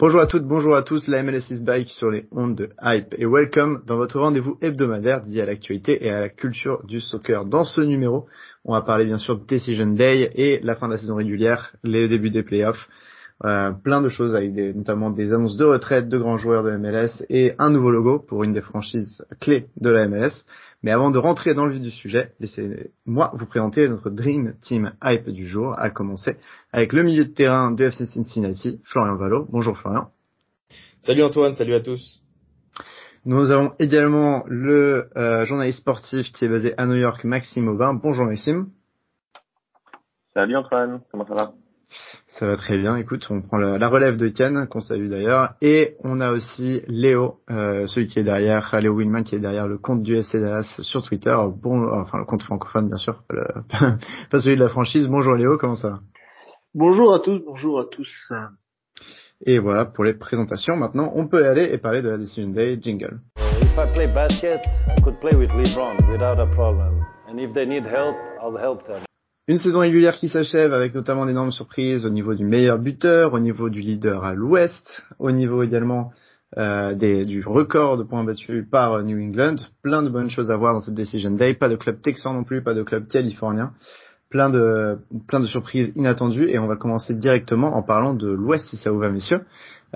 Bonjour à toutes, bonjour à tous, la MLS is bike sur les ondes de Hype et welcome dans votre rendez-vous hebdomadaire dédié à l'actualité et à la culture du soccer. Dans ce numéro, on va parler bien sûr de Decision Day et la fin de la saison régulière, les débuts des playoffs, euh, plein de choses avec notamment des annonces de retraite de grands joueurs de MLS et un nouveau logo pour une des franchises clés de la MLS. Mais avant de rentrer dans le vif du sujet, laissez-moi vous présenter notre Dream Team Hype du jour, à commencer avec le milieu de terrain de FC Cincinnati, Florian Valo. Bonjour Florian. Salut Antoine, salut à tous. Nous avons également le euh, journaliste sportif qui est basé à New York, Maxime Aubin. Bonjour Maxime. Salut Antoine, comment ça va? Ça va très bien. Écoute, on prend la, la relève de Ken, qu'on salue d'ailleurs, et on a aussi Léo, euh, celui qui est derrière, Léo Willman, qui est derrière le compte du FC Dallas sur Twitter. Bon, enfin le compte francophone bien sûr, le, pas celui de la franchise. Bonjour Léo, comment ça va? Bonjour à tous, bonjour à tous. Et voilà pour les présentations. Maintenant, on peut aller et parler de la Decision Day jingle. If I play basket, I could play with LeBron without a problem. And if they need help, I'll help them. Une saison régulière qui s'achève avec notamment d'énormes surprises au niveau du meilleur buteur, au niveau du leader à l'ouest, au niveau également euh, du record de points battus par New England. Plein de bonnes choses à voir dans cette Decision Day. Pas de club texan non plus, pas de club californien. Plein de, plein de surprises inattendues et on va commencer directement en parlant de l'ouest si ça vous va messieurs.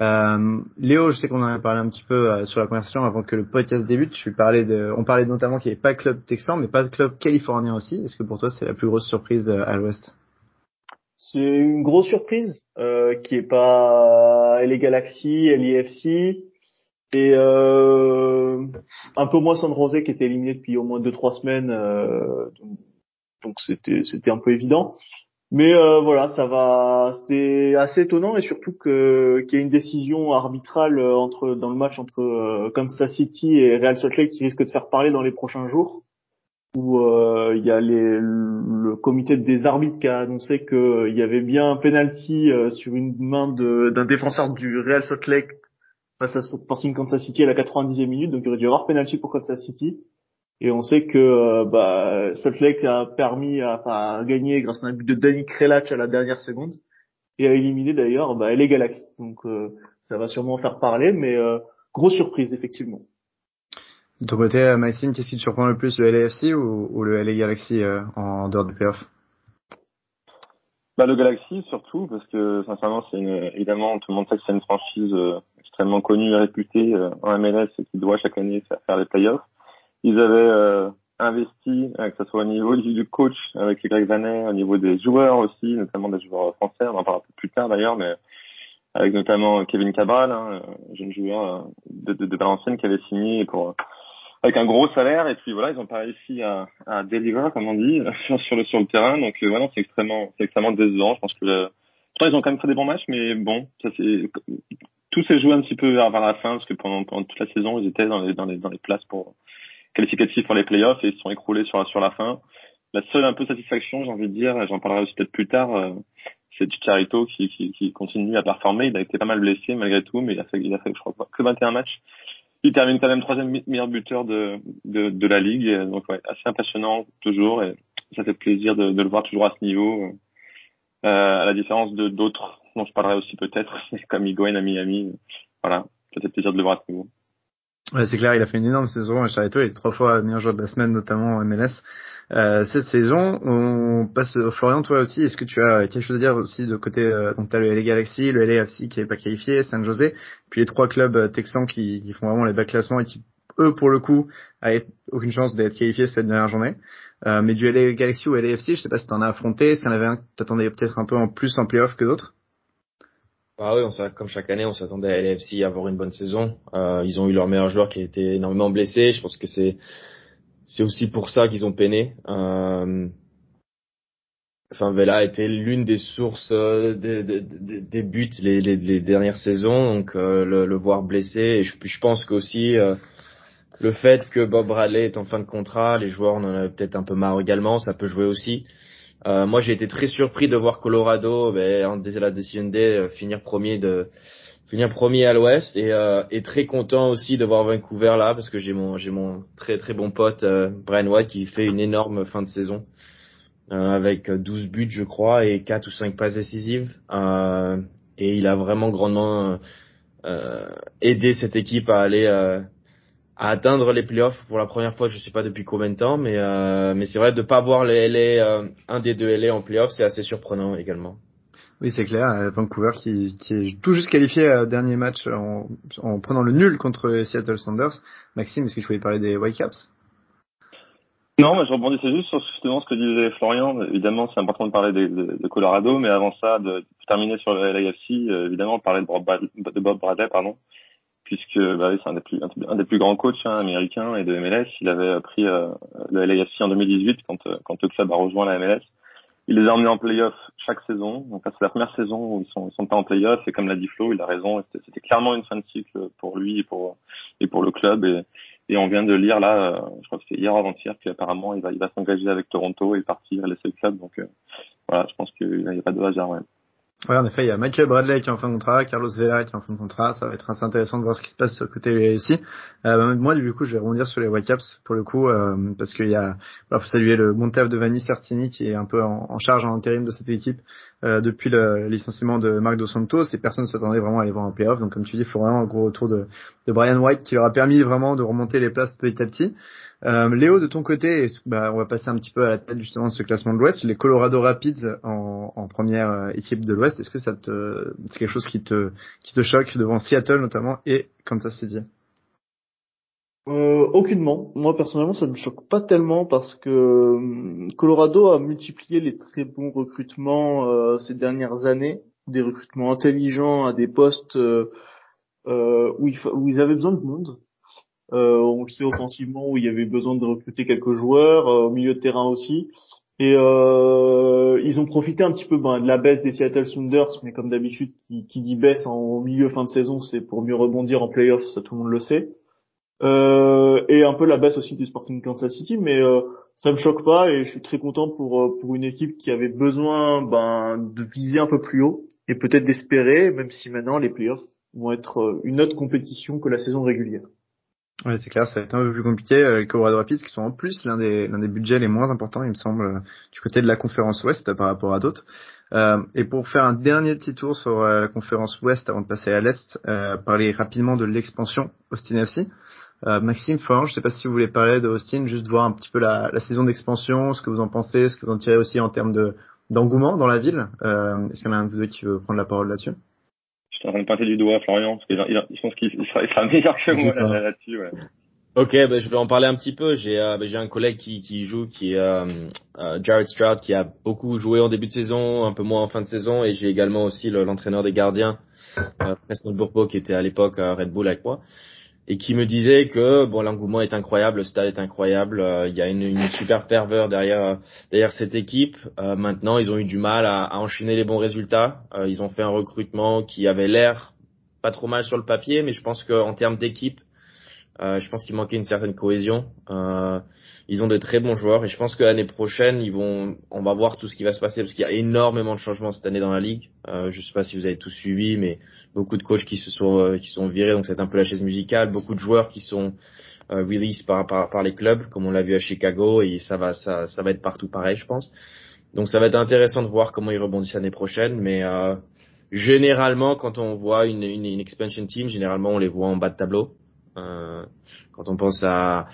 Euh, Léo, je sais qu'on en a parlé un petit peu euh, sur la conversation avant que le podcast débute. Parlais de, on parlait notamment qu'il n'y avait pas de club texan, mais pas de club californien aussi. Est-ce que pour toi c'est la plus grosse surprise euh, à l'Ouest? C'est une grosse surprise euh, qui est pas les Galaxy, LIFC et euh, un peu moins San Jose qui était éliminé depuis au moins deux trois semaines. donc c'était c'était un peu évident. Mais euh, voilà, ça va. C'était assez étonnant et surtout que qu'il y ait une décision arbitrale euh, entre dans le match entre euh, Kansas City et Real Salt Lake qui risque de faire parler dans les prochains jours. Où euh, il y a les, le comité des arbitres qui a annoncé qu'il y avait bien un penalty sur une main d'un défenseur du Real Salt Lake face à Sporting Kansas City à la 90e minute. Donc il aurait dû y avoir penalty pour Kansas City. Et on sait que euh, bah, Salt Lake a permis à, à, gagner grâce à un but de Danny Krelach à la dernière seconde et a éliminé d'ailleurs bah, les Galaxies. Donc euh, ça va sûrement faire parler, mais euh, grosse surprise effectivement. De ton côté, euh, Maxime, qu'est-ce qui te surprend le plus, le LAFC ou, ou le LA Galaxy euh, en dehors des playoffs? Bah, Le Galaxy surtout, parce que sincèrement, c'est évidemment, tout le monde sait que c'est une franchise extrêmement connue et réputée en MLS et qui doit chaque année faire, faire les playoffs. Ils avaient euh, investi, euh, que ce soit au niveau du coach avec les Greg Vanet, au niveau des joueurs aussi, notamment des joueurs français, on en parlera plus tard d'ailleurs, mais avec notamment Kevin Cabral, hein, jeune joueur de, de, de Valenciennes qui avait signé pour avec un gros salaire. Et puis voilà ils ont pas réussi à, à deliver comme on dit sur le sur le terrain. Donc euh, voilà c'est extrêmement c'est extrêmement décevant. Je pense que le, ils ont quand même fait des bons matchs mais bon ça c'est tout s'est joué un petit peu vers, vers la fin parce que pendant, pendant toute la saison ils étaient dans les dans les dans les places pour qualificatifs pour les playoffs et ils se sont écroulés sur, sur la fin. La seule un peu satisfaction, j'ai envie de dire, j'en parlerai aussi peut-être plus tard, euh, c'est Chicharito qui, qui, qui, continue à performer. Il a été pas mal blessé malgré tout, mais il a fait, il a fait je crois, que 21 matchs. Il termine quand même troisième meilleur buteur de, de, de la ligue. Donc ouais, assez impressionnant toujours et ça fait plaisir de, de le voir toujours à ce niveau. Euh, à la différence de d'autres dont je parlerai aussi peut-être, comme Higuain à Miami. Voilà, ça fait plaisir de le voir à ce niveau. Ouais, c'est clair, il a fait une énorme saison. Charito, il est trois fois meilleur joueur de la semaine, notamment en MLS. Euh, cette saison, on passe au Florian, toi aussi. Est-ce que tu as quelque chose à dire aussi de côté euh, donc t'as le LA Galaxy, le LAFC qui est pas qualifié, San José, puis les trois clubs euh, texans qui, font vraiment les bas classements et qui eux pour le coup avaient aucune chance d'être qualifiés cette dernière journée. Euh, mais du LA Galaxy ou LAFC, je sais pas si t'en as affronté, y en avait un que t'attendais peut-être un peu en plus en playoff que d'autres ah oui, comme chaque année, on s'attendait à LAFC à avoir une bonne saison. Euh, ils ont eu leur meilleur joueur qui a été énormément blessé. Je pense que c'est c'est aussi pour ça qu'ils ont peiné. Euh, enfin, Vela était l'une des sources euh, des, des, des buts les, les, dernières saisons, donc euh, le, voir blessé. Et je, je pense qu'aussi le fait que Bob Bradley est en fin de contrat, les joueurs en avaient peut-être un peu marre également, ça peut jouer aussi. Euh, moi, j'ai été très surpris de voir Colorado, ben, en la décision day, finir premier de finir premier à l'Ouest. Et, euh, et très content aussi de voir Vancouver là parce que j'ai mon j'ai mon très très bon pote euh, Brian White qui fait une énorme fin de saison euh, avec 12 buts je crois et 4 ou 5 passes décisives. Euh, et il a vraiment grandement euh, aidé cette équipe à aller à atteindre les playoffs pour la première fois je sais pas depuis combien de temps mais mais c'est vrai de pas voir les LA un des deux LA en playoffs c'est assez surprenant également. Oui, c'est clair. Euh, Vancouver qui, qui est tout juste qualifié à dernier match en, en prenant le nul contre Seattle Sanders. Maxime, est-ce que tu voulais parler des Whitecaps Non, moi je rebondissais juste sur justement ce que disait Florian. Évidemment, c'est important de parler de, de, de, Colorado, mais avant ça, de, terminer sur le LAFC, euh, évidemment, parler de Bob, de Bob Bradley, pardon, puisque bah c'est un des plus un, des plus grands coachs hein, américains et de MLS. Il avait pris euh, le LAFC en 2018 quand euh, quand le club a rejoint la MLS. Il les a emmenés en playoff chaque saison. Donc c'est la première saison où ils sont, ils sont pas en playoff. Et comme l'a dit Flo, il a raison. C'était clairement une fin de cycle pour lui et pour et pour le club. Et, et on vient de lire là, euh, je crois que c'est hier avant-hier, qu'apparemment il va il va s'engager avec Toronto et partir laisser le club. Donc euh, voilà, je pense qu'il n'y a pas de hasard. Ouais. Ouais, en effet, il y a Michael Bradley qui est en fin de contrat, Carlos Vela qui est en fin de contrat. Ça va être assez intéressant de voir ce qui se passe côté ici. Euh, bah, moi, du coup, je vais rebondir sur les Whitecaps pour le coup, euh, parce qu'il y a, il faut saluer le bon de Vanni Certini qui est un peu en, charge en intérim de cette équipe euh, depuis le licenciement de Marc Dos Santos et personne ne s'attendait vraiment à aller voir en playoff. Donc, comme tu dis, il faut vraiment un gros retour de, de Brian White qui leur a permis vraiment de remonter les places petit à petit. Euh, Léo, de ton côté, bah, on va passer un petit peu à la tête justement de ce classement de l'Ouest. Les Colorado Rapids en, première euh, équipe de l'Ouest, est-ce que ça te, c'est quelque chose qui te, qui te choque devant Seattle notamment et Kansas City? Euh, aucunement. Moi personnellement, ça ne me choque pas tellement parce que euh, Colorado a multiplié les très bons recrutements euh, ces dernières années, des recrutements intelligents à des postes euh, il où, ils avaient besoin de monde. Euh, on le sait offensivement où il y avait besoin de recruter quelques joueurs, euh, au milieu de terrain aussi. Et euh, ils ont profité un petit peu ben, de la baisse des Seattle Sounders, mais comme d'habitude, qui, qui, dit baisse en milieu fin de saison, c'est pour mieux rebondir en playoffs, ça tout le monde le sait. Euh, et un peu la baisse aussi du Sporting Kansas City, mais euh, ça me choque pas et je suis très content pour euh, pour une équipe qui avait besoin ben, de viser un peu plus haut et peut-être d'espérer, même si maintenant les playoffs vont être une autre compétition que la saison régulière. Ouais, c'est clair, ça va être un peu plus compliqué. Euh, les Colorado Rapids qui sont en plus l'un des, l'un des budgets les moins importants, il me semble, euh, du côté de la conférence Ouest par rapport à d'autres. Euh, et pour faire un dernier petit tour sur euh, la conférence Ouest avant de passer à l'Est, parler rapidement de l'expansion Austin FC. Maxime Forge, je sais pas si vous voulez parler de Austin, juste voir un petit peu la, la saison d'expansion, ce que vous en pensez, ce que vous en tirez aussi en termes de d'engouement dans la ville. Est-ce qu'il y en a un de vous qui veut prendre la parole là-dessus? Suis en train de pointer du doigt Florian, parce que je pense qu'il sera, sera, meilleur que moi là-dessus. ouais. Ok, ben je vais en parler un petit peu. J'ai euh, ben, j'ai un collègue qui, qui joue, qui est euh, euh, Jared Stroud, qui a beaucoup joué en début de saison, un peu moins en fin de saison, et j'ai également aussi l'entraîneur des gardiens, euh, Preston Burpo, qui était à l'époque à Red Bull avec moi et qui me disait que bon l'engouement est incroyable, le stade est incroyable, euh, il y a une, super ferveur derrière derrière cette équipe. Euh, maintenant, ils ont eu du mal à, enchaîner les bons résultats. Euh, ils ont fait un recrutement qui avait l'air pas trop mal sur le papier, mais je pense qu'en termes d'équipe, euh, je pense qu'il manquait une certaine cohésion. Euh, ils ont de très bons joueurs et je pense que l'année prochaine, on va voir tout ce qui va se passer parce qu'il y a énormément de changements cette année dans la ligue. Euh, je sais pas si vous avez tous suivi, mais beaucoup de coachs qui se sont euh, qui sont virés, donc c'est un peu la chaise musicale. Beaucoup de joueurs qui sont released par, par, les clubs, comme on l'a vu à Chicago, et ça va ça ça va être partout pareil, je pense. Donc ça va être intéressant de voir comment ils rebondissent l'année prochaine, mais généralement quand on voit une, une expansion team, généralement on les voit en bas de tableau. Euh, quand on pense à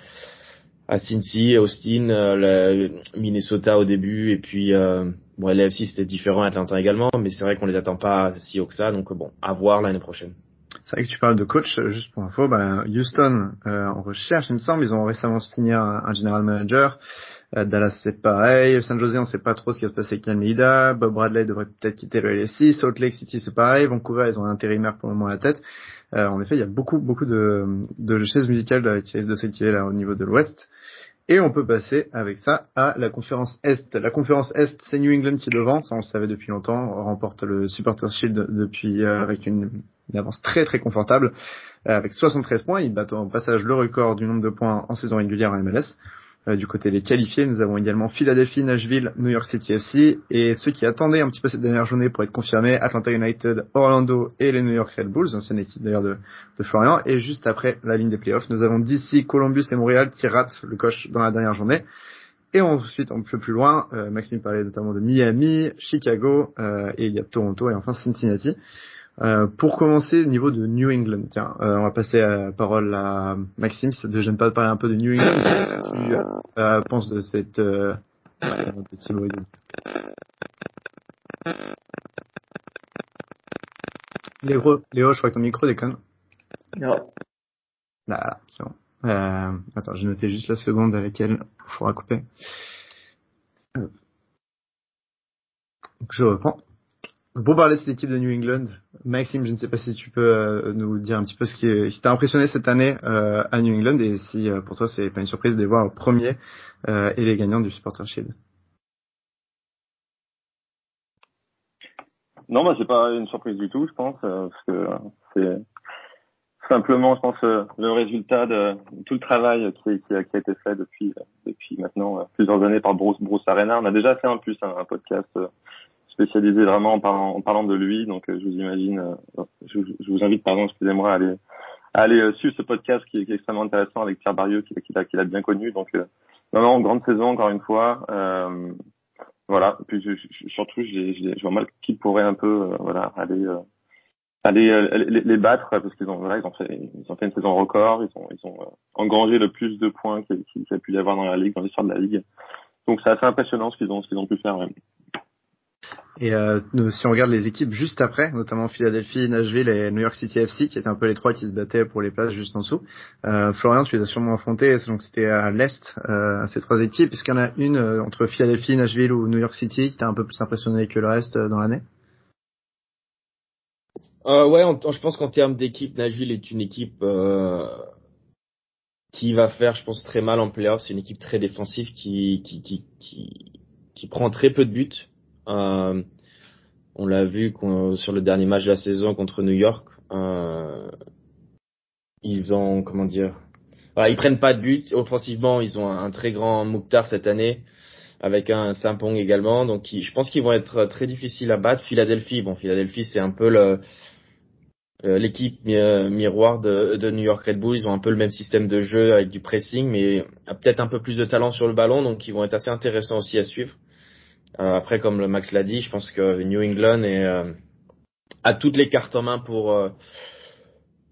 à Cincy, Austin, euh, Minnesota au début, et puis euh, bon, LFC c'était différent, Atlanta également, mais c'est vrai qu'on les attend pas si haut que ça, donc bon, à voir l'année prochaine. C'est vrai que tu parles de coach, juste pour info, bah, Houston en recherche, il me semble, ils ont récemment signé un general manager. Dallas c'est pareil, San Jose on sait pas trop ce qui va se passer avec Almeida, Bob Bradley devrait peut-être quitter le LFC, Salt Lake City c'est pareil, Vancouver ils ont un intérimaire pour le moment à la tête. Euh, en effet, il y a beaucoup beaucoup de, de chaises musicales qui risquent de s'activer là au niveau de l'Ouest. Et on peut passer avec ça à la conférence Est. La conférence Est, c'est New England qui devant, ça on le savait depuis longtemps, on remporte le Supporters Shield depuis euh, avec une, avance très très confortable, euh, avec 73 points, ils battent en passage le record du nombre de points en saison régulière en MLS. Euh, du côté des qualifiés, nous avons également Philadelphie, Nashville, New York City FC et ceux qui attendaient un petit peu cette dernière journée pour être confirmés, Atlanta United, Orlando et les New York Red Bulls, ancienne équipe d'ailleurs de, Florian. Et juste après la ligne des playoffs, nous avons DC, Columbus et Montréal qui ratent le coche dans la dernière journée. Et ensuite, un peu plus loin, euh, Maxime parlait notamment de Miami, Chicago, euh, et il y a Toronto et enfin Cincinnati. Euh, pour commencer, au niveau de New England, tiens, euh, on va passer la parole à Maxime, si ça te gêne pas de parler un peu de New England, qu'est-ce que tu euh, penses de cette euh, petit bruit Léo, Léo, je crois que ton micro déconne. Non. Là, c'est bon. Euh, attends, j'ai noté juste la seconde à laquelle il faudra couper. Donc je reprends. Pour parler de cette équipe de New England, Maxime, je ne sais pas si tu peux euh, nous dire un petit peu ce qui, t'a impressionné cette année euh, à New England et si euh, pour toi c'est pas une surprise de les voir premier et les gagnants du Supporter Shield. Non, bah c'est pas une surprise du tout, je pense, parce que c'est simplement, je pense, le résultat de tout le travail qui, qui, a, qui a, été fait depuis depuis maintenant plusieurs années par Bruce Bruce Arena. On a déjà fait un plus un, un podcast spécialisé vraiment en parlant, en parlant de lui. Donc, euh, je vous imagine, euh, je, je, vous invite, pardon, excusez-moi, à aller, à aller euh, suivre ce podcast qui est, extrêmement intéressant avec Pierre Barrieux, qui, qui, qui l'a bien connu. Donc, non, non, grande saison encore une fois. Euh, voilà. Puis je, je, surtout, je vois mal qui pourrait un peu, voilà, aller, aller les, les, battre parce qu'ils ont, voilà, ils ont fait, ils ont fait une saison record. Ils ont, ils ont engrangé le plus de points qu'il qu a pu y avoir dans la ligue, dans l'histoire de la ligue. Donc, c'est assez impressionnant ce qu'ils ont, ce qu'ils ont pu faire. Ouais. Et euh, si on regarde les équipes juste après, notamment Philadelphie, Nashville et New York City FC, qui étaient un peu les trois qui se battaient pour les places juste en dessous. Euh, Florian, tu les as sûrement affrontés, donc c'était à l'est euh, ces trois équipes. Est-ce qu'il y en a une euh, entre Philadelphie, Nashville ou New York City qui t'a un peu plus impressionné que le reste euh, dans l'année? Euh, Ouais, je pense qu'en termes d'équipe, Nashville est une équipe qui va faire, je pense, très mal en playoff. C'est une équipe très défensive qui qui, qui qui qui prend très peu de buts. Euh, on l'a vu sur le dernier match de la saison contre New York. Euh, ils ont, comment dire, ils prennent pas de but. Offensivement, ils ont un, très grand Mouktar cette année, avec un Sampong également. Donc, je pense qu'ils vont être très difficiles à battre. Philadelphie, bon, Philadelphie, c'est un peu le, euh, l'équipe miroir de, de, New York Red Bull, ils ont un peu le même système de jeu avec du pressing, mais peut-être un peu plus de talent sur le ballon, donc ils vont être assez intéressants aussi à suivre. Euh, après, comme le Max l'a dit, je pense que New England est, euh, a toutes les cartes en main pour euh,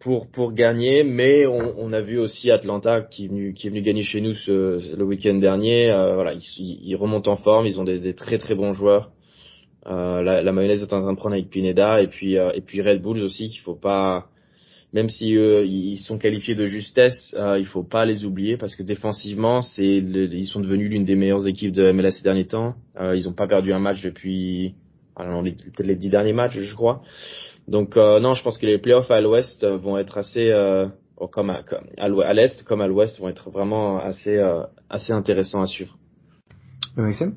pour pour gagner, mais on, on, a vu aussi Atlanta qui est venu qui est venu gagner chez nous ce, le week-end dernier. voilà, ils, ils, remontent en forme, ils ont des, des très très bons joueurs. la, la mayonnaise est en train de prendre avec Pineda et puis et puis Red Bulls aussi qu'il faut pas même si eux ils sont qualifiés de justesse, euh, il faut pas les oublier parce que défensivement, c'est ils sont devenus l'une des meilleures équipes de MLS ces derniers temps. Euh, ils ont pas perdu un match depuis les, peut-être les dix derniers matchs, je crois. Donc euh, non, je pense que les playoffs à l'Ouest vont être assez euh, comme à, comme à l'Est comme à l'Ouest vont être vraiment assez euh, assez intéressants à suivre. Maxime?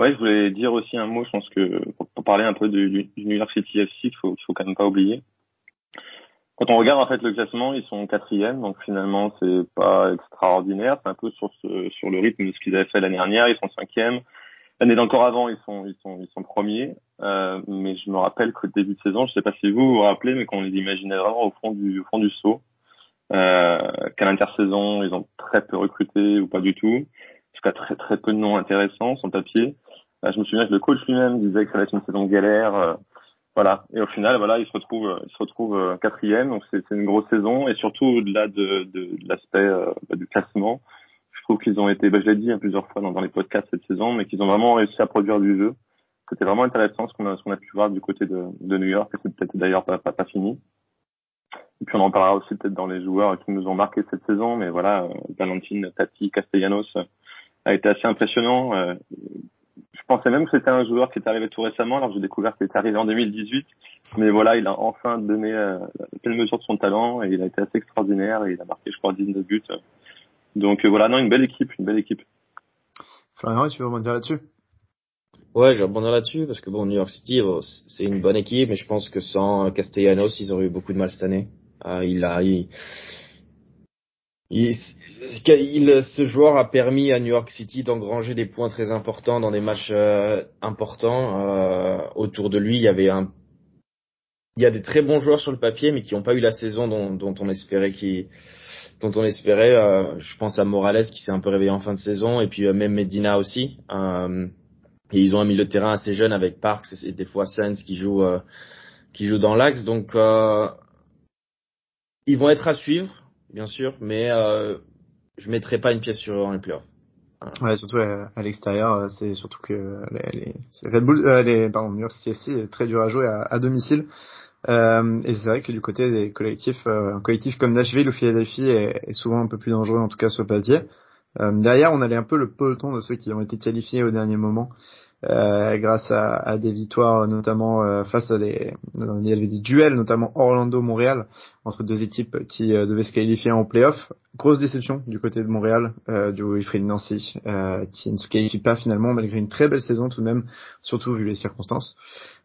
Ouais, je voulais dire aussi un mot. Je pense que pour, parler un peu du, du New York City FC, il faut, il faut quand même pas oublier quand on regarde en fait le classement, ils sont quatrième, donc finalement c'est pas extraordinaire. C'est un peu sur ce, sur le rythme de ce qu'ils avaient fait l'année dernière. Ils sont cinquième. L'année d'encore avant, ils sont ils sont ils sont premiers. Euh, mais je me rappelle qu'au début de saison, je sais pas si vous vous, rappelez, mais qu'on les imaginait vraiment au fond du au fond du saut. Euh, qu'à l'intersaison, ils ont très peu recruté ou pas du tout. En tout cas, très très peu de noms intéressants sur papier. Euh, je me souviens que le coach lui-même disait que ça allait être une saison galère. Euh, voilà. Et au final, voilà, ils se retrouvent, ils se retrouvent euh, quatrième. Donc c'est une grosse saison et surtout au-delà de, de, de l'aspect euh, bah, du classement, je trouve qu'ils ont été, bah, je l'ai dit hein, plusieurs fois dans, dans, les podcasts cette saison, mais qu'ils ont vraiment réussi à produire du jeu, c'était vraiment intéressant ce qu'on a, qu'on a pu voir du côté de, de New York. C'est peut-être d'ailleurs pas, pas, pas, fini. Et puis on en parlera aussi peut-être dans les joueurs qui nous ont marqué cette saison. Mais voilà, Valentine, Tati, Castellanos a été assez impressionnant. Je pensais même que c'était un joueur qui est arrivé tout récemment, alors j'ai découvert qu'il était arrivé en 2018. Mais voilà, il a enfin donné euh, pleine mesure de son talent et il a été assez extraordinaire et il a marqué, je crois, 19 buts. Donc euh, voilà, non, une belle équipe, une belle équipe. Florian, tu veux rebondir là-dessus? Ouais, je vais rebondir là-dessus parce que bon, New York City, c'est une bonne équipe, mais je pense que sans Castellanos, ils auraient eu beaucoup de mal cette année. Euh, il a, il, il, ce joueur a permis à New York City d'engranger des points très importants dans des matchs euh, importants. Euh, autour de lui, il y avait un, il y a des très bons joueurs sur le papier, mais qui n'ont pas eu la saison dont, on espérait qu'ils dont on espérait. Euh, je pense à Morales qui s'est un peu réveillé en fin de saison, et puis même Medina aussi. Et ils ont un milieu de terrain assez jeune avec Parks et des fois Sens qui joue qui joue dans l'axe. Donc ils vont être à suivre, bien sûr, mais je mettrai pas une pièce sur eux en les playoffs. Ouais, surtout à, l'extérieur, c'est surtout que les, Red Bull, euh, les, pardon, New York très dur à jouer à, à domicile. Euh, et c'est vrai que du côté des collectifs, euh, un collectif comme Nashville ou Philadelphie est, est, souvent un peu plus dangereux, en tout cas sur le papier. Euh, derrière, on allait un peu le peloton de ceux qui ont été qualifiés au dernier moment. Euh, grâce à, des victoires notamment euh, face à des il y avait des duels notamment Orlando-Montréal entre deux équipes qui euh, devaient se qualifier en playoff. Grosse déception du côté de Montréal du Wilfried Nancy qui ne se qualifie pas finalement malgré une très belle saison tout de même surtout vu les circonstances.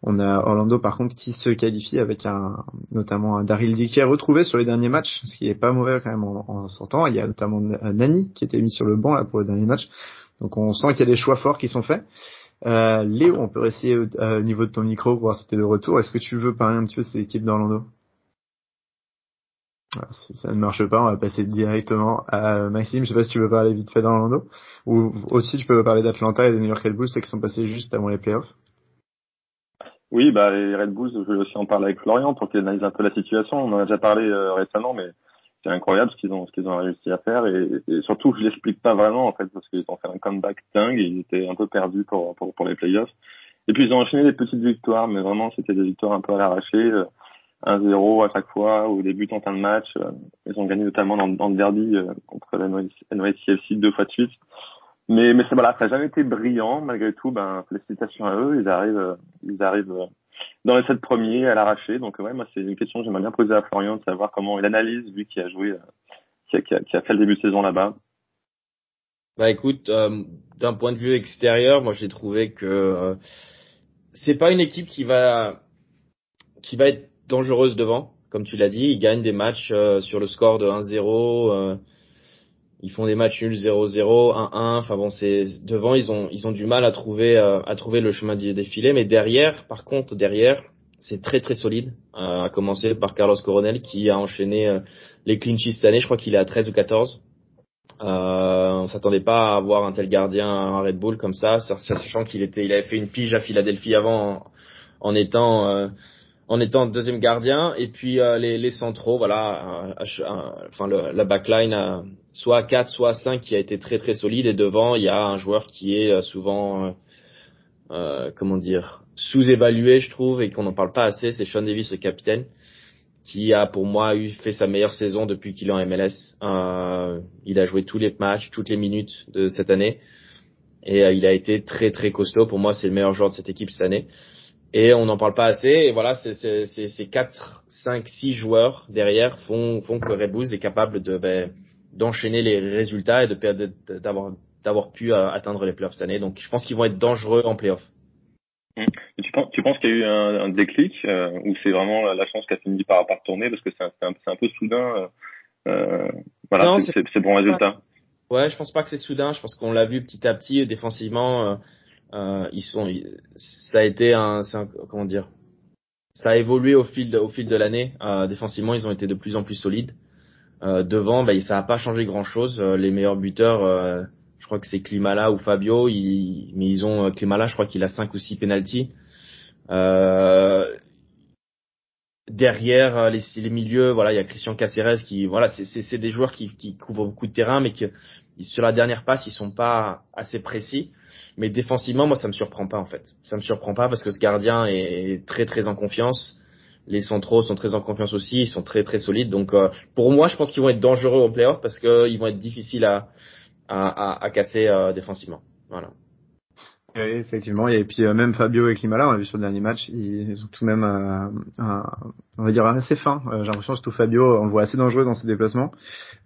On a Orlando par contre qui se qualifie avec un notamment un Daryl Dickey retrouvé sur les derniers matchs, ce qui est pas mauvais quand même en, en sortant. Il y a notamment Nani qui était mis sur le banc là pour le dernier match. Donc on sent qu'il y a des choix forts qui sont faits. Euh, Léo, on peut essayer euh, au niveau de ton micro pour voir si t'es de retour. Est-ce que tu veux parler un petit peu de cette équipe d'Orlando? Si ça ne marche pas, on va passer directement à Maxime. Je sais pas si tu veux parler vite fait d'Orlando. Ou aussi tu peux parler d'Atlanta et des New York Red Bulls, qui sont passés juste avant les playoffs. Oui, bah les Red Bulls, je vais aussi en parler avec Florian pour qu'il analyse un peu la situation. On en a déjà parlé euh, récemment, mais c'est incroyable ce qu'ils ont ce qu'ils ont réussi à faire. Et, et surtout je l'explique pas vraiment en fait parce qu'ils ont fait un comeback dingue ils étaient un peu perdus pour pour, pour les playoffs. Et puis ils ont enchaîné des petites victoires mais vraiment c'était des victoires un peu à l'arraché. 1-0 euh, à chaque fois ou des buts en fin de match euh, ils ont gagné notamment dans, dans le derby euh, contre la NYCFC deux fois de suite. Mais mais c'est voilà ça n'a jamais été brillant malgré tout. Ben félicitations à eux. Ils arrivent ils arrivent dans les sept premiers à l'arraché. Donc ouais, moi c'est une question que j'aimerais bien poser à Florian de savoir comment il analyse lui qui a joué, euh, qui, a, qui, a, qui, a, fait le début de saison là-bas. Bah écoute, euh, d'un point de vue extérieur, moi j'ai trouvé que euh, c'est pas une équipe qui va qui va être dangereuse devant, comme tu l'as dit. Ils gagnent des matchs euh, sur le score de 1-0 ils font des matchs nuls 0-0, 1-1. Enfin bon, c'est devant ils ont ils ont du mal à trouver euh, à trouver le chemin des défilé, mais derrière, par contre derrière, c'est très très solide. Euh, à commencer par Carlos Coronel qui a enchaîné euh, les clean sheets cette année. Je crois qu'il est à 13 ou 14. Euh, on s'attendait pas à avoir un tel gardien à Red Bull comme ça, sachant qu'il était il avait fait une pige à Philadelphie avant en, en étant en étant deuxième gardien. Et puis euh, les, les centraux voilà enfin la backline soit à 4 soit à 5 qui a été très très solide. Et devant il y a un joueur qui est euh, souvent euh, euh, comment dire sous-évalué je trouve et qu'on n'en parle pas assez. C'est Sean Davis le capitaine qui a pour moi eu fait sa meilleure saison depuis qu'il est en MLS il a joué tous les matchs toutes les minutes de cette année. Et il a été très très costaud. Pour moi c'est le meilleur joueur de cette équipe cette année et on n'en parle pas assez. Et voilà, ces 4, 5, 6 joueurs derrière font, font que Red Bulls est capable de ben, d'enchaîner les résultats et de d'avoir d'avoir pu euh, atteindre les playoffs cette année. Donc je pense qu'ils vont être dangereux en playoffs. Mmh. tu penses, tu penses qu'il y a eu un, un déclic euh, ou c'est vraiment la, chance qui a fini par, par tourner? Parce que c'est un, un, un, peu soudain. Euh, euh voilà, c'est bon résultat. Ouais, je pense pas que c'est soudain. Je pense qu'on l'a vu petit à petit défensivement. Euh, euh, ils sont, ça a été un, comment dire, ça a évolué au fil de, au fil de l'année. Euh, défensivement, ils ont été de plus en plus solides. Euh, devant, bah, ça n'a pas changé grand chose. Euh, les meilleurs buteurs, euh, je crois que c'est Klimala ou Fabio, ils, mais ils ont Klimala, je crois qu'il a 5 ou 6 penalties. Derrière euh, les, milieux, voilà, il y a Christian Caceres qui, voilà, c'est des joueurs qui, couvrent beaucoup de terrain, mais que sur la dernière passe, ils sont pas assez précis. Mais défensivement, moi, ça me surprend pas en fait. Ça me surprend pas parce que ce gardien est très très en confiance. Les centraux sont très en confiance aussi, ils sont très très solides. Donc euh, pour moi, je pense qu'ils vont être dangereux au playoff parce qu'ils vont être difficiles à à, à, à casser euh, défensivement. Voilà. Oui, effectivement. Et puis euh, même Fabio et Klimala, on l'a vu sur le dernier match, ils ont tout de même euh, un, on va dire assez fin. Euh, j'ai l'impression surtout Fabio, on le voit assez dangereux dans ses déplacements.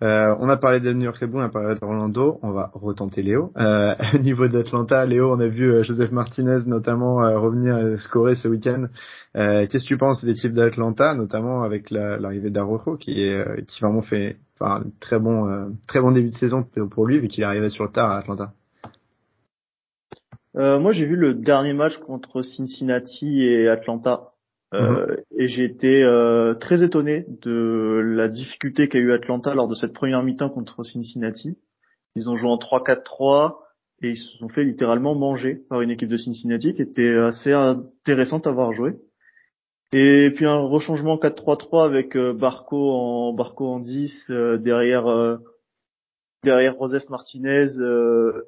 on a parlé de New York on a parlé de Orlando, on va retenter Léo. au niveau d'Atlanta, Léo, on a vu Joseph Martinez notamment revenir scorer ce week-end. Qu'est-ce que tu penses des types d'Atlanta, notamment avec l'arrivée d'Arojo qui est qui vraiment fait un très bon très bon début de saison pour lui vu qu'il est arrivé sur le tard à Atlanta? Euh, moi, j'ai vu le dernier match contre Cincinnati et Atlanta. Euh, mhm. Et j'ai été euh, très étonné de la difficulté qu'a eu Atlanta lors de cette première mi-temps contre Cincinnati. Ils ont joué en 3-4-3 et ils se sont fait littéralement manger par une équipe de Cincinnati qui était assez intéressante à voir jouer. Et puis un rechangement 4-3-3 avec Barco en Barco en 10 derrière derrière Joseph Martinez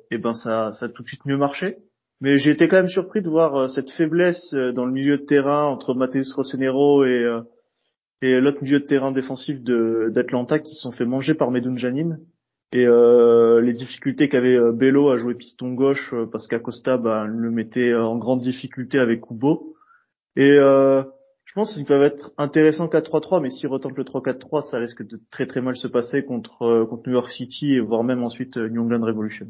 et ben ça ça a tout de suite mieux marché. Mais j'ai été quand même surpris de voir euh, cette faiblesse euh, dans le milieu de terrain entre Mateus Rossonero et, euh, et l'autre milieu de terrain défensif d'Atlanta qui se sont fait manger par Medoun Janine. Et euh, les difficultés qu'avait Bello à jouer piston gauche parce qu'Acosta bah, le mettait en grande difficulté avec Kubo. Et euh, je pense qu'ils peuvent être intéressants 4-3-3, mais s'ils retentent le 3-4-3, ça risque de très très mal se passer contre, contre New York City voire même ensuite New England Revolution.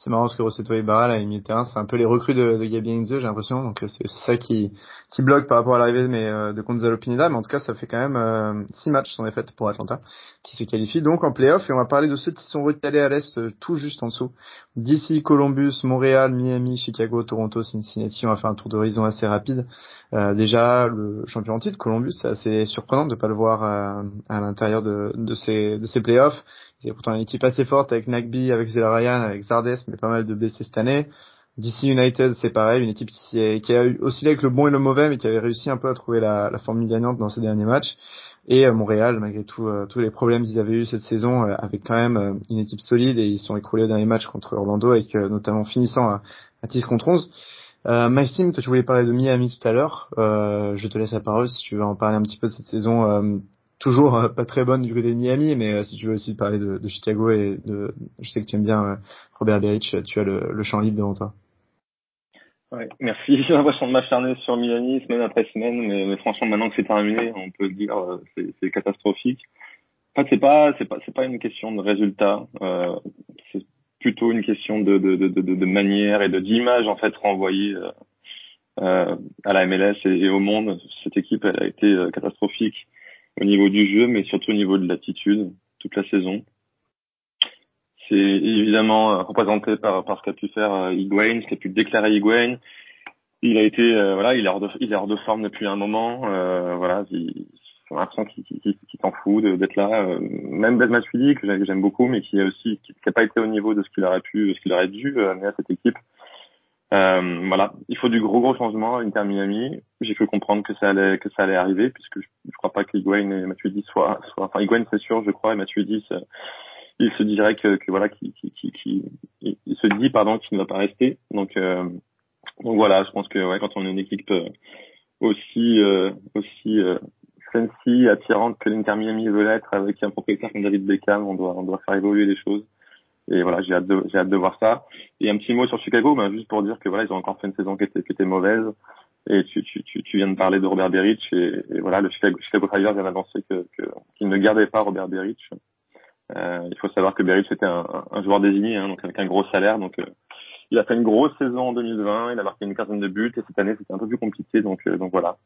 C'est marrant parce que Rossetto et Barra, là, de terrain, c'est un peu les recrues de, de Gabi j'ai l'impression. Donc c'est ça qui, bloque par rapport à l'arrivée euh, de Gonzalo Pineda. Mais en tout cas, ça fait quand même euh, six matchs sont défaites pour Atlanta, qui se qualifie donc en playoff. Et on va parler de ceux qui sont recalés à l'Est, euh, tout juste en dessous. DC, Columbus, Montréal, Miami, Chicago, Toronto, Cincinnati. On va faire un tour d'horizon assez rapide. Euh, déjà, le champion en titre, Columbus, c'est assez surprenant de ne pas le voir à, l'intérieur de ces playoffs. C'est pourtant une équipe assez forte avec Nagby, avec Ryan, avec Zardes, mais pas mal de blessés cette année. DC United, c'est pareil, une équipe qui, qui a oscillé avec le bon et le mauvais, mais qui avait réussi un peu à trouver la, formule gagnante dans ses derniers matchs. Et euh, Montréal, malgré tout, euh, tous les problèmes qu'ils avaient eu cette saison, euh, avec quand même une équipe solide et ils sont écroulés au dernier match contre Orlando, avec notamment finissant à, à 10 contre 11. Euh, Maxime, toi tu voulais parler de Miami tout à l'heure. je te laisse la parole si tu veux en parler un petit peu de cette saison toujours euh, pas très bonne du côté de Miami, mais euh, si tu veux aussi parler de, de, Chicago et de, je sais que tu aimes bien euh, Robert Berich, tu as le, le champ libre devant toi. Ouais, merci. J'ai l'impression de m'acharner sur Miami semaine après semaine, mais, mais franchement, maintenant que c'est terminé, on peut dire c'est, c'est catastrophique. En fait, c'est pas, c'est pas, c'est pas une question de résultat. Euh, c'est plutôt une question de, de, de, de, de manière et de d'image en fait renvoyée euh, à la MLS et, et, au monde. Cette équipe, elle a été catastrophique au niveau du jeu, mais surtout au niveau de l'attitude toute la saison. C'est évidemment euh, représenté par, par ce qu'a pu faire euh, Higuain, ce qu'a pu déclarer Higuain. Il a été, euh, voilà, il est hors de, il est hors de forme depuis un moment. Euh, voilà, il, j'ai l'impression qu'il qu s'en fout d'être là. Euh, même Ben Matuidi, que j'aime beaucoup, mais qui a aussi, qui n'a pas été au niveau de ce qu'il aurait pu, de ce qu'il aurait dû amener à cette équipe. Euh, voilà, il faut du gros gros changement à Inter Miami. J'ai cru comprendre que ça allait que ça allait arriver puisque je, je crois pas que Higuain et Matuidi soient, soient enfin Higuain c'est sûr, je crois, et Matuidi il se dirait que, que voilà qui qui qui il se dit pardon qu'il ne va pas rester. Donc euh, donc voilà, je pense que ouais quand on est une équipe euh, aussi euh, aussi euh, fancy, attirante que l'Inter Miami veut l'être avec un propriétaire comme David Beckham, on doit on doit faire évoluer les choses. Et voilà, j'ai hâte de, j'ai hâte de voir ça. Et un petit mot sur Chicago, ben, juste pour dire que voilà, ils ont encore fait une saison qui était, qui était mauvaise. Et tu, tu, tu, tu viens de parler de Robert Berich et, et voilà, le Chicago, Chicago Fire vient d'annoncer que, qu'il ne gardait pas Robert Berich. Euh, il faut savoir que Berich était un, un joueur désigné, hein, donc avec un gros salaire. Donc, euh, il a fait une grosse saison en 2020. Il a marqué une quinzaine de buts et cette année c'était un peu plus compliqué. Donc, euh, donc voilà.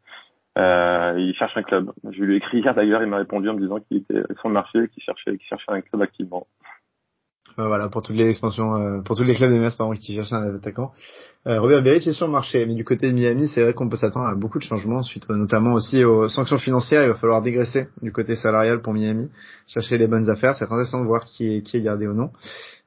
Euh, il cherche un club. Je lui ai écrit hier d'ailleurs, il m'a répondu en me disant qu'il était sur le marché, qu'il cherchait, qu'il cherchait un club activement. Euh, voilà, pour toutes les expansions, euh, pour tous les clubs par pardon, qui cherchent un attaquant. Euh, Robert Berich est sur le marché, mais du côté de Miami, c'est vrai qu'on peut s'attendre à beaucoup de changements suite notamment aussi aux sanctions financières. Il va falloir dégraisser du côté salarial pour Miami, chercher les bonnes affaires. C'est intéressant de voir qui est, qui est gardé ou non.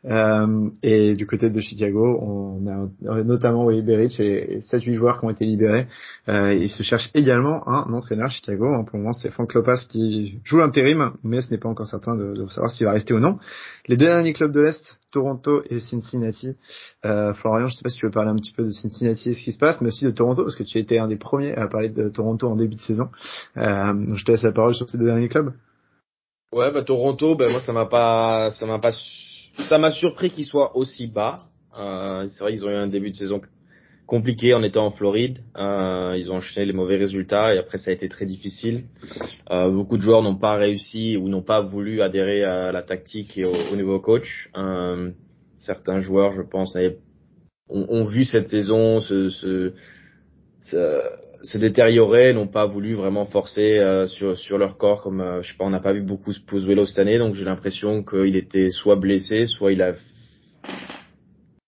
Euh, et du côté de Chicago, on a notamment Wade Berich et, 7-8 joueurs qui ont été libérés. Euh, il se cherche également un entraîneur Chicago. Pour le moment, c'est Frank Lopas qui joue l'intérim, mais ce n'est pas encore certain de, savoir s'il va rester ou non. Les deux derniers clubs de l'Est, Toronto et Cincinnati. Euh, Florian, je sais pas si tu veux parler un petit peu de Cincinnati et ce qui se passe, mais aussi de Toronto, parce que tu as été un des premiers à parler de Toronto en début de saison. Euh, je te laisse la parole sur ces deux derniers clubs. Ouais, bah Toronto, ben moi ça m'a pas, ça m'a pas, ça m'a surpris qu'ils soient aussi bas. Euh, c'est vrai qu'ils ont eu un début de saison compliqué en étant en Floride. Euh, ils ont enchaîné les mauvais résultats et après ça a été très difficile. Euh, beaucoup de joueurs n'ont pas réussi ou n'ont pas voulu adhérer à la tactique et au, nouveau coach. Euh, certains joueurs, je pense, ont, ont, vu cette saison se, se, se, se détériorer, n'ont pas voulu vraiment forcer euh, sur, sur leur corps. Comme euh, je sais pas, on n'a pas vu beaucoup Pozuelo cette année, donc j'ai l'impression qu'il était soit blessé, soit il a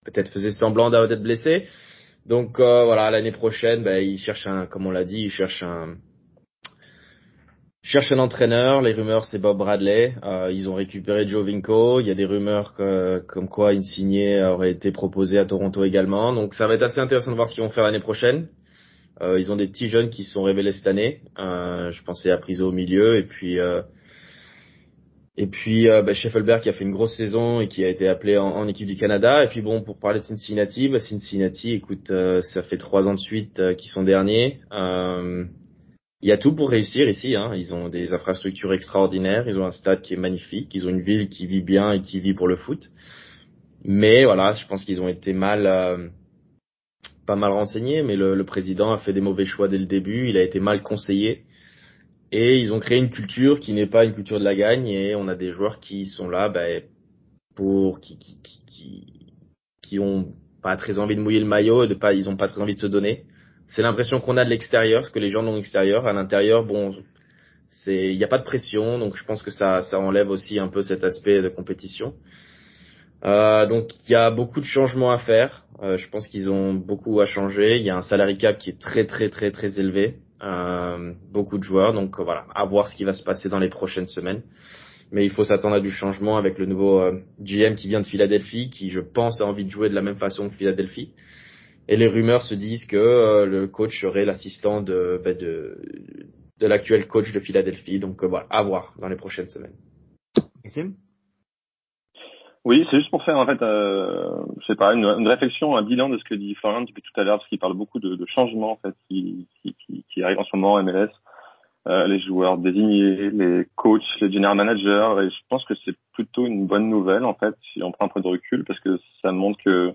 peut-être faisait semblant d'être blessé. Donc euh, voilà, l'année prochaine, ben, il cherche un, comme on l'a dit, il cherche un, cherche un entraîneur. Les rumeurs, c'est Bob Bradley. Euh, ils ont récupéré Joe Vinco. Il y a des rumeurs que, comme quoi Insigné aurait été proposé à Toronto également. Donc ça va être assez intéressant de voir ce qu'ils vont faire l'année prochaine. Euh, ils ont des petits jeunes qui sont révélés cette année. Euh, je pensais à Priso au milieu et puis euh, et puis euh, bah, Scheffelberg qui a fait une grosse saison et qui a été appelé en, équipe du Canada. Et puis bon, pour parler de Cincinnati, bah, Cincinnati, écoute, euh, ça fait trois ans de suite euh, qu'ils sont derniers. Il y a tout pour réussir ici. Hein. Ils ont des infrastructures extraordinaires, ils ont un stade qui est magnifique, ils ont une ville qui vit bien et qui vit pour le foot. Mais voilà, je pense qu'ils ont été mal, pas mal renseignés. Mais le, président a fait des mauvais choix dès le début. Il a été mal conseillé. Et ils ont créé une culture qui n'est pas une culture de la gagne et on a des joueurs qui sont là ben, pour qui, qui, qui, qui ont pas très envie de mouiller le maillot et de pas ils ont pas très envie de se donner. C'est l'impression qu'on a de l'extérieur, ce que les gens ont de l'extérieur. À l'intérieur, bon, c'est il n'y a pas de pression, donc je pense que ça ça enlève aussi un peu cet aspect de compétition. Euh, donc il y a beaucoup de changements à faire. Euh, je pense qu'ils ont beaucoup à changer. Il y a un salary cap qui est très très très très élevé. Euh, beaucoup de joueurs. Donc voilà, à voir ce qui va se passer dans les prochaines semaines. Mais il faut s'attendre à du changement avec le nouveau euh, GM qui vient de Philadelphie, qui je pense a envie de jouer de la même façon que Philadelphie. Et les rumeurs se disent que euh, le coach serait l'assistant de, ben de, de l'actuel coach de Philadelphie. Donc voilà, à voir dans les prochaines semaines. Oui, c'est juste pour faire en fait, euh, je sais pas, une, réflexion, un bilan de ce que dit Florian depuis tout à l'heure, parce qu'il parle beaucoup de, de changements en fait qui, qui, qui, qui arrivent en ce moment en MLS, euh, les joueurs désignés, les coachs, les general managers, et je pense que c'est plutôt une bonne nouvelle en fait si on prend un peu de recul, parce que ça montre que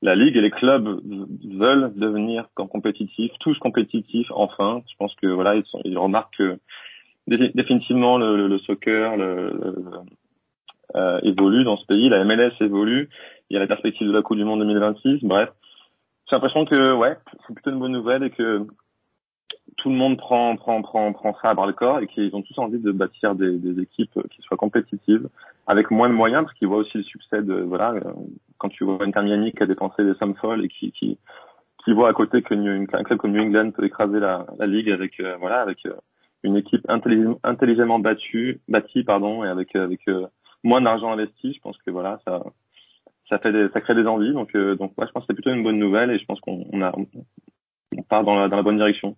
la ligue et les clubs veulent devenir compétitifs, tous compétitifs enfin. Je pense que voilà, ils, sont, ils remarquent que définitivement le, le, le soccer, le euh, évolue dans ce pays, la MLS évolue, il y a la perspective de la Coupe du Monde 2026, bref. J'ai l'impression que ouais, c'est plutôt une bonne nouvelle et que tout le monde prend prend prend prend ça à bras le corps et qu'ils ont tous envie de bâtir des, des équipes qui soient compétitives avec moins de moyens parce qu'ils voient aussi le succès de voilà euh, quand tu vois Inter Miami qui a dépensé des sommes folles et qui qui qui voit à côté que New, club comme New England peut écraser la, la ligue avec euh, voilà avec euh, une équipe intelligemment battue bâtie pardon et avec avec moins d'argent investi, je pense que voilà, ça, ça fait des, ça crée des envies. Donc, euh, donc, ouais, je pense que c'est plutôt une bonne nouvelle et je pense qu'on on a, on part dans la, dans la bonne direction.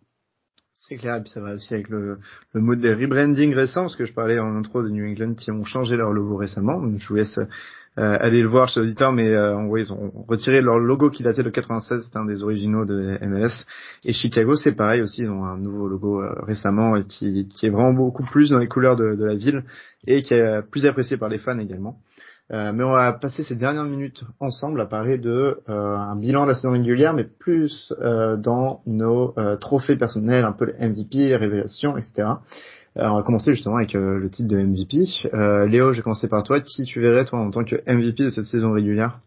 C'est clair, et puis ça va aussi avec le, le mode des rebranding récents, parce que je parlais en intro de New England qui ont changé leur logo récemment. Je vous laisse euh, aller le voir chez l'auditeur, mais euh, en gros, ils ont retiré leur logo qui datait de 96, c'était un des originaux de MLS. Et Chicago, c'est pareil aussi, ils ont un nouveau logo euh, récemment et qui, qui est vraiment beaucoup plus dans les couleurs de, de la ville et qui est plus apprécié par les fans également. Euh, mais on va passer ces dernières minutes ensemble à parler de euh, un bilan de la saison régulière, mais plus euh, dans nos trophées personnels, un peu les MVP, les révélations, etc. on va commencer justement avec le titre de MVP. Léo, je vais commencer par toi. Qui tu verrais toi en tant que MVP de cette saison régulière?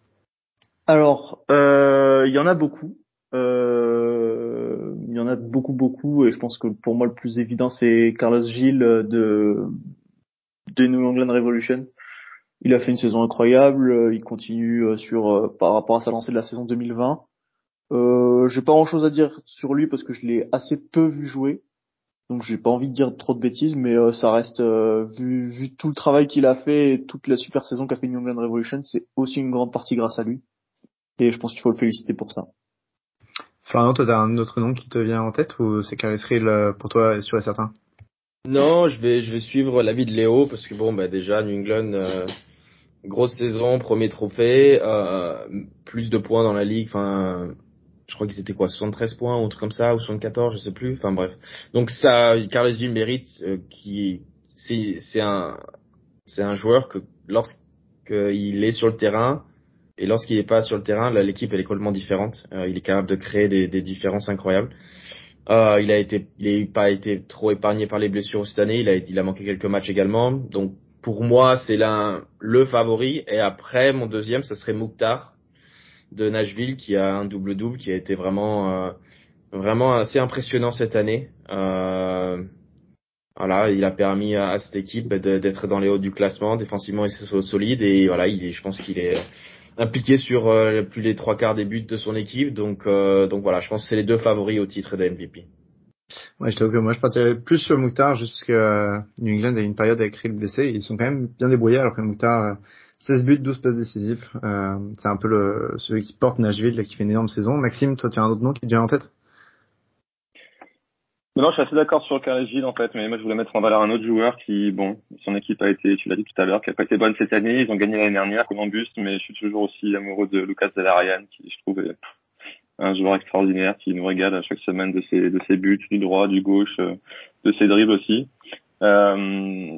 Alors, il y en a beaucoup. Il y en a beaucoup, beaucoup, et je pense que pour moi le plus évident c'est Carlos Gilles de de New England Revolution il a fait une saison incroyable, euh, il continue euh, sur euh, par rapport à sa lancée de la saison 2020. Euh, j'ai pas grand chose à dire sur lui parce que je l'ai assez peu vu jouer. Donc j'ai pas envie de dire trop de bêtises, mais euh, ça reste euh, vu, vu tout le travail qu'il a fait et toute la super saison qu'a fait New England Revolution, c'est aussi une grande partie grâce à lui. Et je pense qu'il faut le féliciter pour ça. Florian, toi t'as un autre nom qui te vient en tête ou c'est euh, pour toi sur les certains Non, je vais je vais suivre l'avis de Léo parce que bon bah déjà New England grosse saison, premier trophée, plus de points dans la ligue, enfin je crois qu'ils étaient quoi 73 points ou un truc comme ça ou 74 je sais plus enfin bref. Donc ça Carles Ville mérite euh, qui c'est c'est un c'est un joueur que lorsqu'il est sur le terrain et lorsqu'il n'est pas sur le terrain l'équipe elle est complètement différente. Euh, il est capable de créer des, des différences incroyables. Euh, il a été il n'a pas été trop épargné par les blessures cette année il a il a manqué quelques matchs également. Donc pour moi c'est là le favori et après mon deuxième ça serait Mouktar de Nashville qui a un double-double qui a été vraiment euh, vraiment assez impressionnant cette année. Euh, voilà, il a permis à, cette équipe d'être dans les hauts du classement. Défensivement, il est solide et voilà, il je pense qu'il est impliqué sur euh, plus des trois quarts des buts de son équipe. Donc, donc voilà, je pense que c'est les deux favoris au titre de MVP. Ouais, je que moi je partirais plus sur Mouktar parce que New England a une période avec Rill blessé. Ils sont quand même bien débrouillés alors que Mouktar 16 buts, 12 passes décisives. Euh, c'est un peu le, celui qui porte Nashville, qui fait une énorme saison. Maxime, toi, tu as un autre nom qui te vient en tête? Non, je suis assez d'accord sur Carré Gilles en fait, mais moi je voulais mettre en valeur un autre joueur qui, bon, son équipe a été, tu l'as dit tout à l'heure, qui a pas été bonne cette année. Ils ont gagné l'année dernière buste, mais je suis toujours aussi amoureux de Lucas Delarian, qui je trouve est un joueur extraordinaire qui nous régale à chaque semaine de ses de ses buts, du droit, du gauche, euh, de ses dribbles aussi. Euh,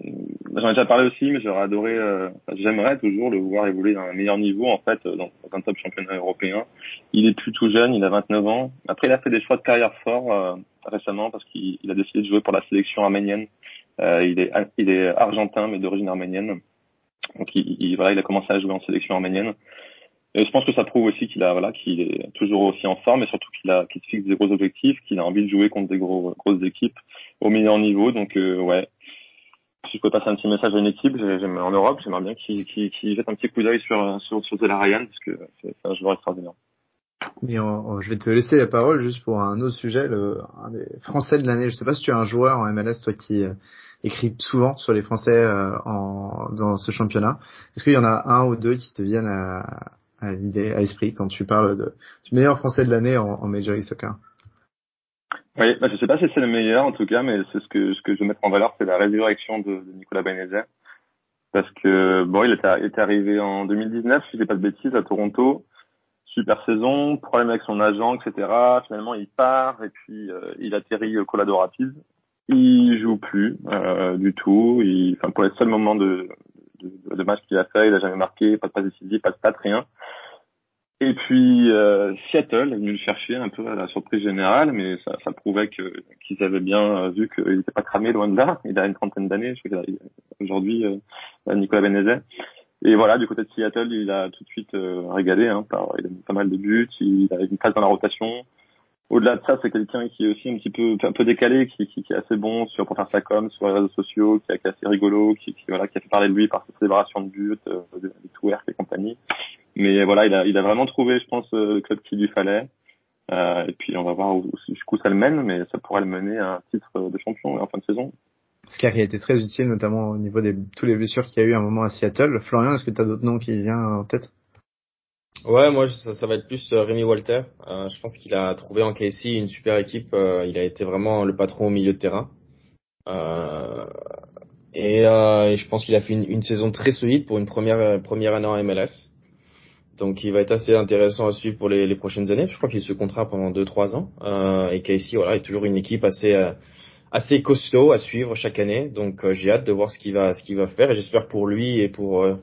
J'en ai déjà parlé aussi, mais j'aurais adoré, euh, j'aimerais toujours le voir évoluer dans un meilleur niveau en fait, dans, un top championnat européen. Il est plus tout jeune, il a 29 ans. Après, il a fait des choix de carrière forts euh, récemment parce qu'il a décidé de jouer pour la sélection arménienne. Euh, il est il est argentin mais d'origine arménienne. Donc il, il, voilà, il a commencé à jouer en sélection arménienne. Et je pense que ça prouve aussi qu'il a voilà qu'il est toujours aussi en forme et surtout qu'il a qu'il se fixe des gros objectifs, qu'il a envie de jouer contre des gros grosses équipes au meilleur niveau. Donc euh, ouais, si je peux passer un petit message à une équipe, en Europe, j'aimerais bien qu'ils qu qu jette un petit coup d'œil sur sur sur Ryan parce que c'est un joueur extraordinaire. Mais je vais te laisser la parole juste pour un autre sujet, le un des Français de l'année. Je sais pas si tu es un joueur en MLS toi qui euh, écrit souvent sur les Français euh, en dans ce championnat. Est-ce qu'il y en a un ou deux qui te viennent à, à l'idée, à l'esprit quand tu parles de, du meilleur Français de l'année en, en Major League Soccer? Oui, bah, je sais pas si c'est le meilleur en tout cas, mais c'est ce que je veux mettre en valeur, c'est la résurrection de, Nicolas Benezet. Parce que bon, il était, arrivé en 2019, si dis pas de bêtises, à Toronto. Super saison, problème avec son agent, etc. Finalement, il part et puis euh, il atterrit au Colorado Rapids. Il joue plus euh, du tout. Enfin, pour les seuls moments de, de, de match qu'il a fait, il a jamais marqué, pas de passe décisive, pas de stats, rien. Et puis euh, Seattle est venu le chercher un peu à la surprise générale, mais ça, ça prouvait que qu'ils avaient bien euh, vu qu'il n'était pas cramé loin de là. Il a une trentaine d'années, je aujourd'hui euh, Nicolas Benezet. Et voilà, du côté de Seattle, il a tout de suite euh, régalé. Hein, par, il a mis pas mal de buts, il a une place dans la rotation. Au-delà de ça, c'est quelqu'un qui est aussi un petit peu un peu décalé, qui, qui, qui, est assez bon sur pour faire sa com sur les réseaux sociaux, qui, est assez rigolo, qui, qui voilà, qui a fait parler de lui par ses célébrations de buts, euh, des twerk et compagnie. Mais voilà, il a, il a vraiment trouvé, je pense, euh, le club qu'il lui fallait. Euh, et puis on va voir où, jusqu'où ça le mène, mais ça pourrait le mener à un titre de champion en fin de saison. Ce qui a été très utile, notamment au niveau des tous les blessures qu'il y a eu à un moment à Seattle. Florian, est-ce que tu as d'autres noms qui viennent en tête? Ouais, moi ça, ça, va être plus euh, Rémi Walter. Euh, je pense qu'il a trouvé en Casey une super équipe. Euh, il a été vraiment le patron au milieu de terrain. Euh, et, et, je pense qu'il a fait une, une, saison très solide pour une première première année en MLS. Donc il va être assez intéressant à suivre pour les, les prochaines années. Je crois qu'il se contrat pendant 2-3 ans. Euh, et Casey voilà, est toujours une équipe assez euh, assez costaud à suivre chaque année. Donc euh, j'ai hâte de voir ce qu'il va ce qu'il va faire et j'espère pour lui et pour euh,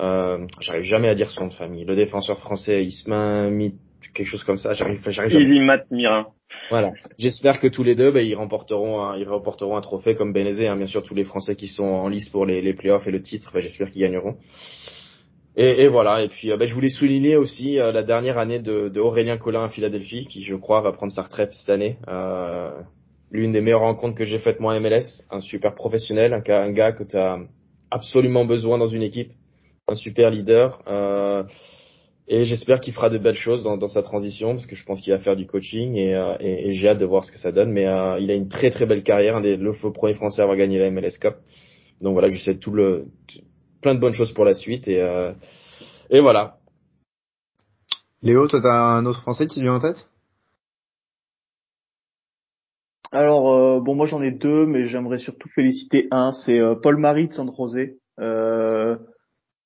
euh, j'arrive jamais à dire son nom de famille. Le défenseur français Ismain quelque chose comme ça. J'arrive j'arrive jamais. Mirin. Voilà. J'espère que tous les deux, bah, ils remporteront un, ils remporteront un trophée comme Benezé. Hein. Bien sûr, tous les Français qui sont en lice pour les, les playoffs et le titre, bah, j'espère qu'ils gagneront. Et, et, voilà. Et puis, euh, ben, je voulais souligner aussi euh, la dernière année de, de, Aurélien Collin à Philadelphie, qui je crois va prendre sa retraite cette année. Euh, L'une des meilleures rencontres que j'ai faites moi en MLS, un super professionnel, un, un gars que tu as absolument besoin dans une équipe, un super leader. Euh, Et j'espère qu'il fera de belles choses dans, dans, sa transition parce que je pense qu'il va faire du coaching et, euh, et, et j'ai hâte de voir ce que ça donne. Mais euh, il a une très très belle carrière, un des le premier Français à avoir gagné la MLS Cup. Donc voilà, je souhaite tout le plein de bonnes choses pour la suite et euh, et voilà. Léo, toi t'as un autre Français qui vient en tête? Alors euh, bon, moi j'en ai deux, mais j'aimerais surtout féliciter un, c'est euh, Paul Marie de San José. Euh,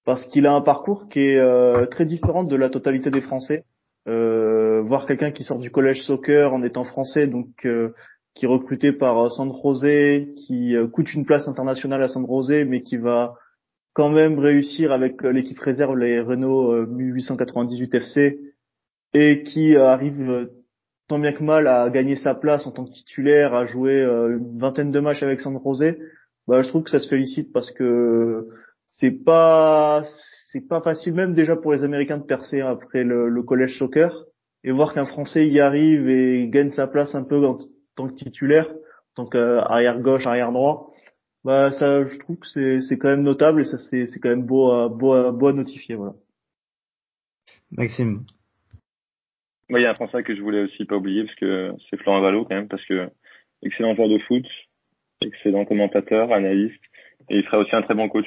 parce qu'il a un parcours qui est euh, très différent de la totalité des Français. Euh, voir quelqu'un qui sort du collège soccer en étant français, donc euh, qui est recruté par San José, qui coûte une place internationale à San José, mais qui va quand même réussir avec l'équipe réserve, les Renault 1898 FC, et qui arrive tant bien que mal à gagner sa place en tant que titulaire, à jouer une vingtaine de matchs avec San José, bah, je trouve que ça se félicite parce que c'est pas c'est pas facile même déjà pour les Américains de percer après le, le collège soccer et voir qu'un Français y arrive et gagne sa place un peu en tant que titulaire, en tant qu'arrière gauche, arrière droit, bah ça je trouve que c'est c'est quand même notable et ça c'est c'est quand même beau à, beau à, beau à notifier voilà. Maxime. Oui, il y a un Français que je voulais aussi pas oublier parce que c'est Florent Valo quand même parce que excellent joueur de foot, excellent commentateur, analyste et il ferait aussi un très bon coach.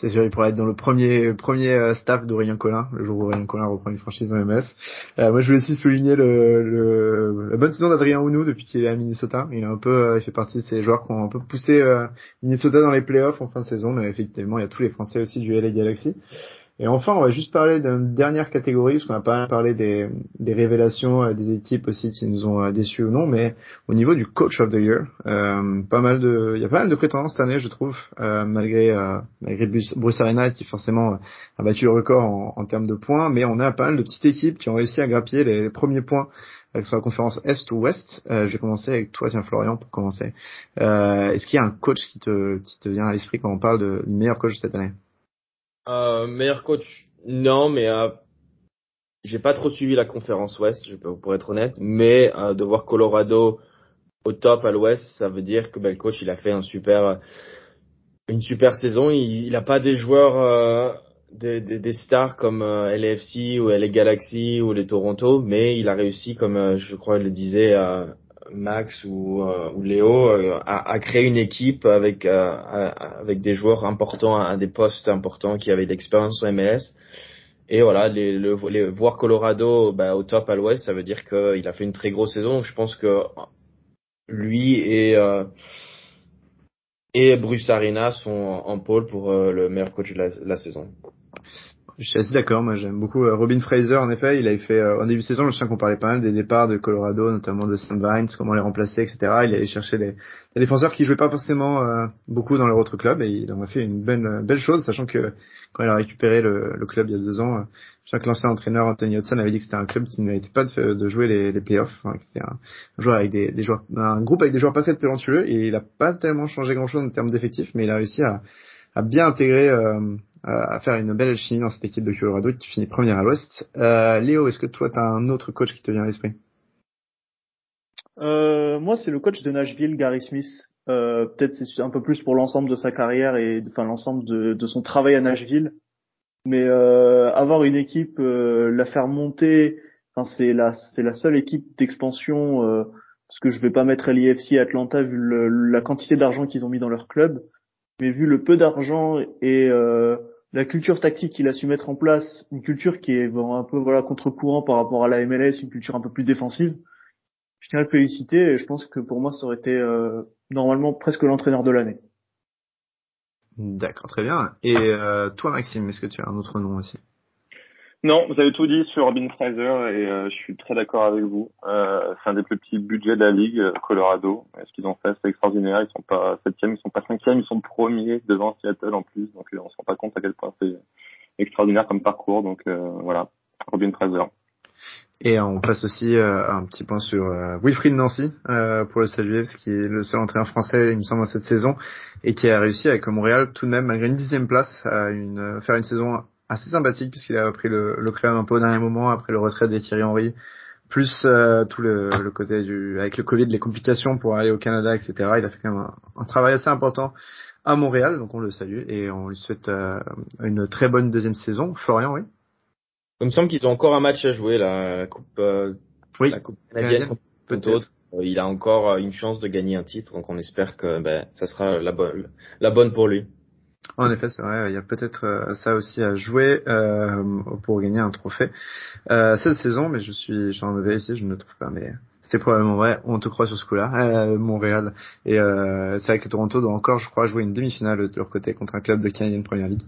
C'est sûr, il pourrait être dans le premier premier euh, staff d'Aurélien Collin, le jour où Aurélien Collin reprend une franchise dans MS. Euh, moi, je voulais aussi souligner le, le la bonne saison d'Adrien Ounou depuis qu'il est à Minnesota. Il a un peu, euh, il fait partie de ces joueurs qui ont un peu poussé Minnesota dans les playoffs en fin de saison. Mais effectivement, il y a tous les Français aussi du LA Galaxy. Et enfin, on va juste parler d'une dernière catégorie, parce qu'on a pas parlé des, révélations euh, des équipes aussi qui nous ont euh, déçus ou non, mais au niveau du coach of the year, euh, pas mal de, il y a pas mal de prétendants cette année, je trouve, euh, malgré euh, malgré Bruce Arena qui forcément a battu le record en, termes de points, mais on a pas mal de petites équipes qui ont réussi à grappiller les, premiers points sur la conférence Est ou Ouest. Euh, je vais commencer avec toi, tiens Florian, pour commencer. Euh, Est-ce qu'il y a un coach qui te, qui te vient à l'esprit quand on parle de, du meilleur coach cette année? Euh, meilleur coach, non, mais euh, j'ai pas trop suivi la conférence Ouest, pour être honnête, mais euh, de voir Colorado au top à l'Ouest, ça veut dire que ben, le coach il a fait un super, une super saison. Il, il a pas des joueurs, euh, des, des, des, stars comme euh, LAFC ou LA Galaxy ou les Toronto, mais il a réussi, comme je crois il le disait, Max ou, euh, ou Léo euh, a, a, créé une équipe avec euh, avec des joueurs importants à, des postes importants qui avaient de l'expérience en MLS. Et voilà, les, le, les, voir Colorado bah, au top à l'Ouest, ça veut dire qu'il a fait une très grosse saison. Donc je pense que lui et et Bruce Arena sont en pôle pour le meilleur coach de la, la saison. Je suis assez d'accord, moi j'aime beaucoup euh, Robin Fraser en effet, il avait fait euh, en début de saison, je souviens qu'on parlait pas mal des départs de Colorado, notamment de St. Vines, comment les remplacer, etc. Il allait chercher des, défenseurs qui jouaient pas forcément euh, beaucoup dans leur autre club et il en a fait une belle belle chose, sachant que quand il a récupéré le, club il y a deux ans, je sais que l'ancien entraîneur Anthony Hudson avait dit que c'était un club qui n'était pas de, de, jouer les, playoffs, enfin, c'était un, joueur avec des, joueurs, un groupe avec des joueurs pas très talentueux et il a pas tellement changé grand chose en termes d'effectifs, mais il a réussi à, à bien intégrer euh, à faire une belle alchimie dans cette équipe de Colorado qui finit première à l'Ouest. Euh, Léo, est-ce que toi tu as un autre coach qui te vient à l'esprit? Euh, Moi, c'est le coach de Nashville, Gary Smith. Euh, Peut-être c'est un peu plus pour l'ensemble de sa carrière et enfin l'ensemble de, de, son travail à Nashville. Mais euh, avoir une équipe, euh, la faire monter, enfin c'est la c'est la seule équipe d'expansion euh, parce que je vais pas mettre l'IFC Atlanta vu le, la quantité d'argent qu'ils ont mis dans leur club mais vu le peu d'argent et euh, la culture tactique qu'il a su mettre en place, une culture qui est un peu voilà contre-courant par rapport à la MLS, une culture un peu plus défensive, je tiens à le féliciter et je pense que pour moi ça aurait été euh, normalement presque l'entraîneur de l'année. D'accord, très bien. Et euh, toi Maxime, est-ce que tu as un autre nom aussi? Non, vous avez tout dit sur Robin Fraser et euh, je suis très d'accord avec vous. Euh, c'est un des plus petits budgets de la ligue, euh, Colorado. ce qu'ils ont fait, c'est extraordinaire. Ils sont pas septième, ils sont pas cinquième, ils sont premiers devant Seattle en plus. Donc euh, on se rend pas compte à quel point c'est extraordinaire comme parcours. Donc voilà, Robin Fraser. Et on passe aussi un petit point sur Wilfried Nancy pour le saluer, qui est le seul entraîneur français, il me semble, cette saison, et qui a réussi avec Montréal tout de même, malgré une dixième place, à une, faire une saison assez sympathique puisqu'il a pris le, le, club un peu au dernier moment après le retrait des Thierry Henry, plus euh, tout le, le, côté du avec le Covid, les complications pour aller au Canada, etc. Il a fait quand même un, travail assez important à Montréal, donc on le salue et on lui souhaite une très bonne deuxième saison. Florian, oui? Il me semble qu'ils ont encore un match à jouer, la, coupe, oui. la coupe canadienne, peut-être. Il a encore une chance de gagner un titre, donc on espère que ben, ça sera la, bonne, la bonne pour lui. En effet, c'est vrai, il y a peut-être euh, ça aussi à jouer euh, pour gagner un trophée euh, cette saison, mais je suis, j'en avais ici, je ne le trouve pas, mais c'était probablement vrai. On te croit sur ce coup-là, euh, Montréal. Et euh, c'est vrai que Toronto doit encore, je crois, jouer une demi-finale de leur côté contre un club de Canadian Premier League.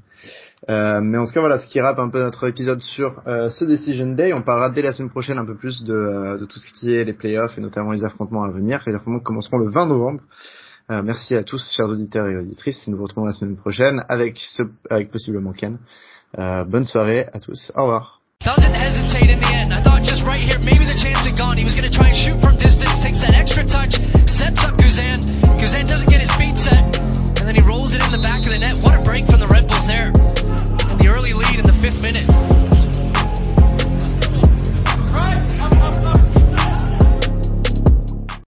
Euh, mais en tout cas, voilà, ce qui rappe un peu notre épisode sur ce Decision Day. On parlera dès la semaine prochaine un peu plus de, de tout ce qui est les playoffs et notamment les affrontements à venir. Les affrontements commenceront le 20 novembre. Euh, merci à tous, chers auditeurs et auditrices. Nous vous retrouvons la semaine prochaine avec, avec possiblement Ken. Euh, bonne soirée à tous. Au revoir.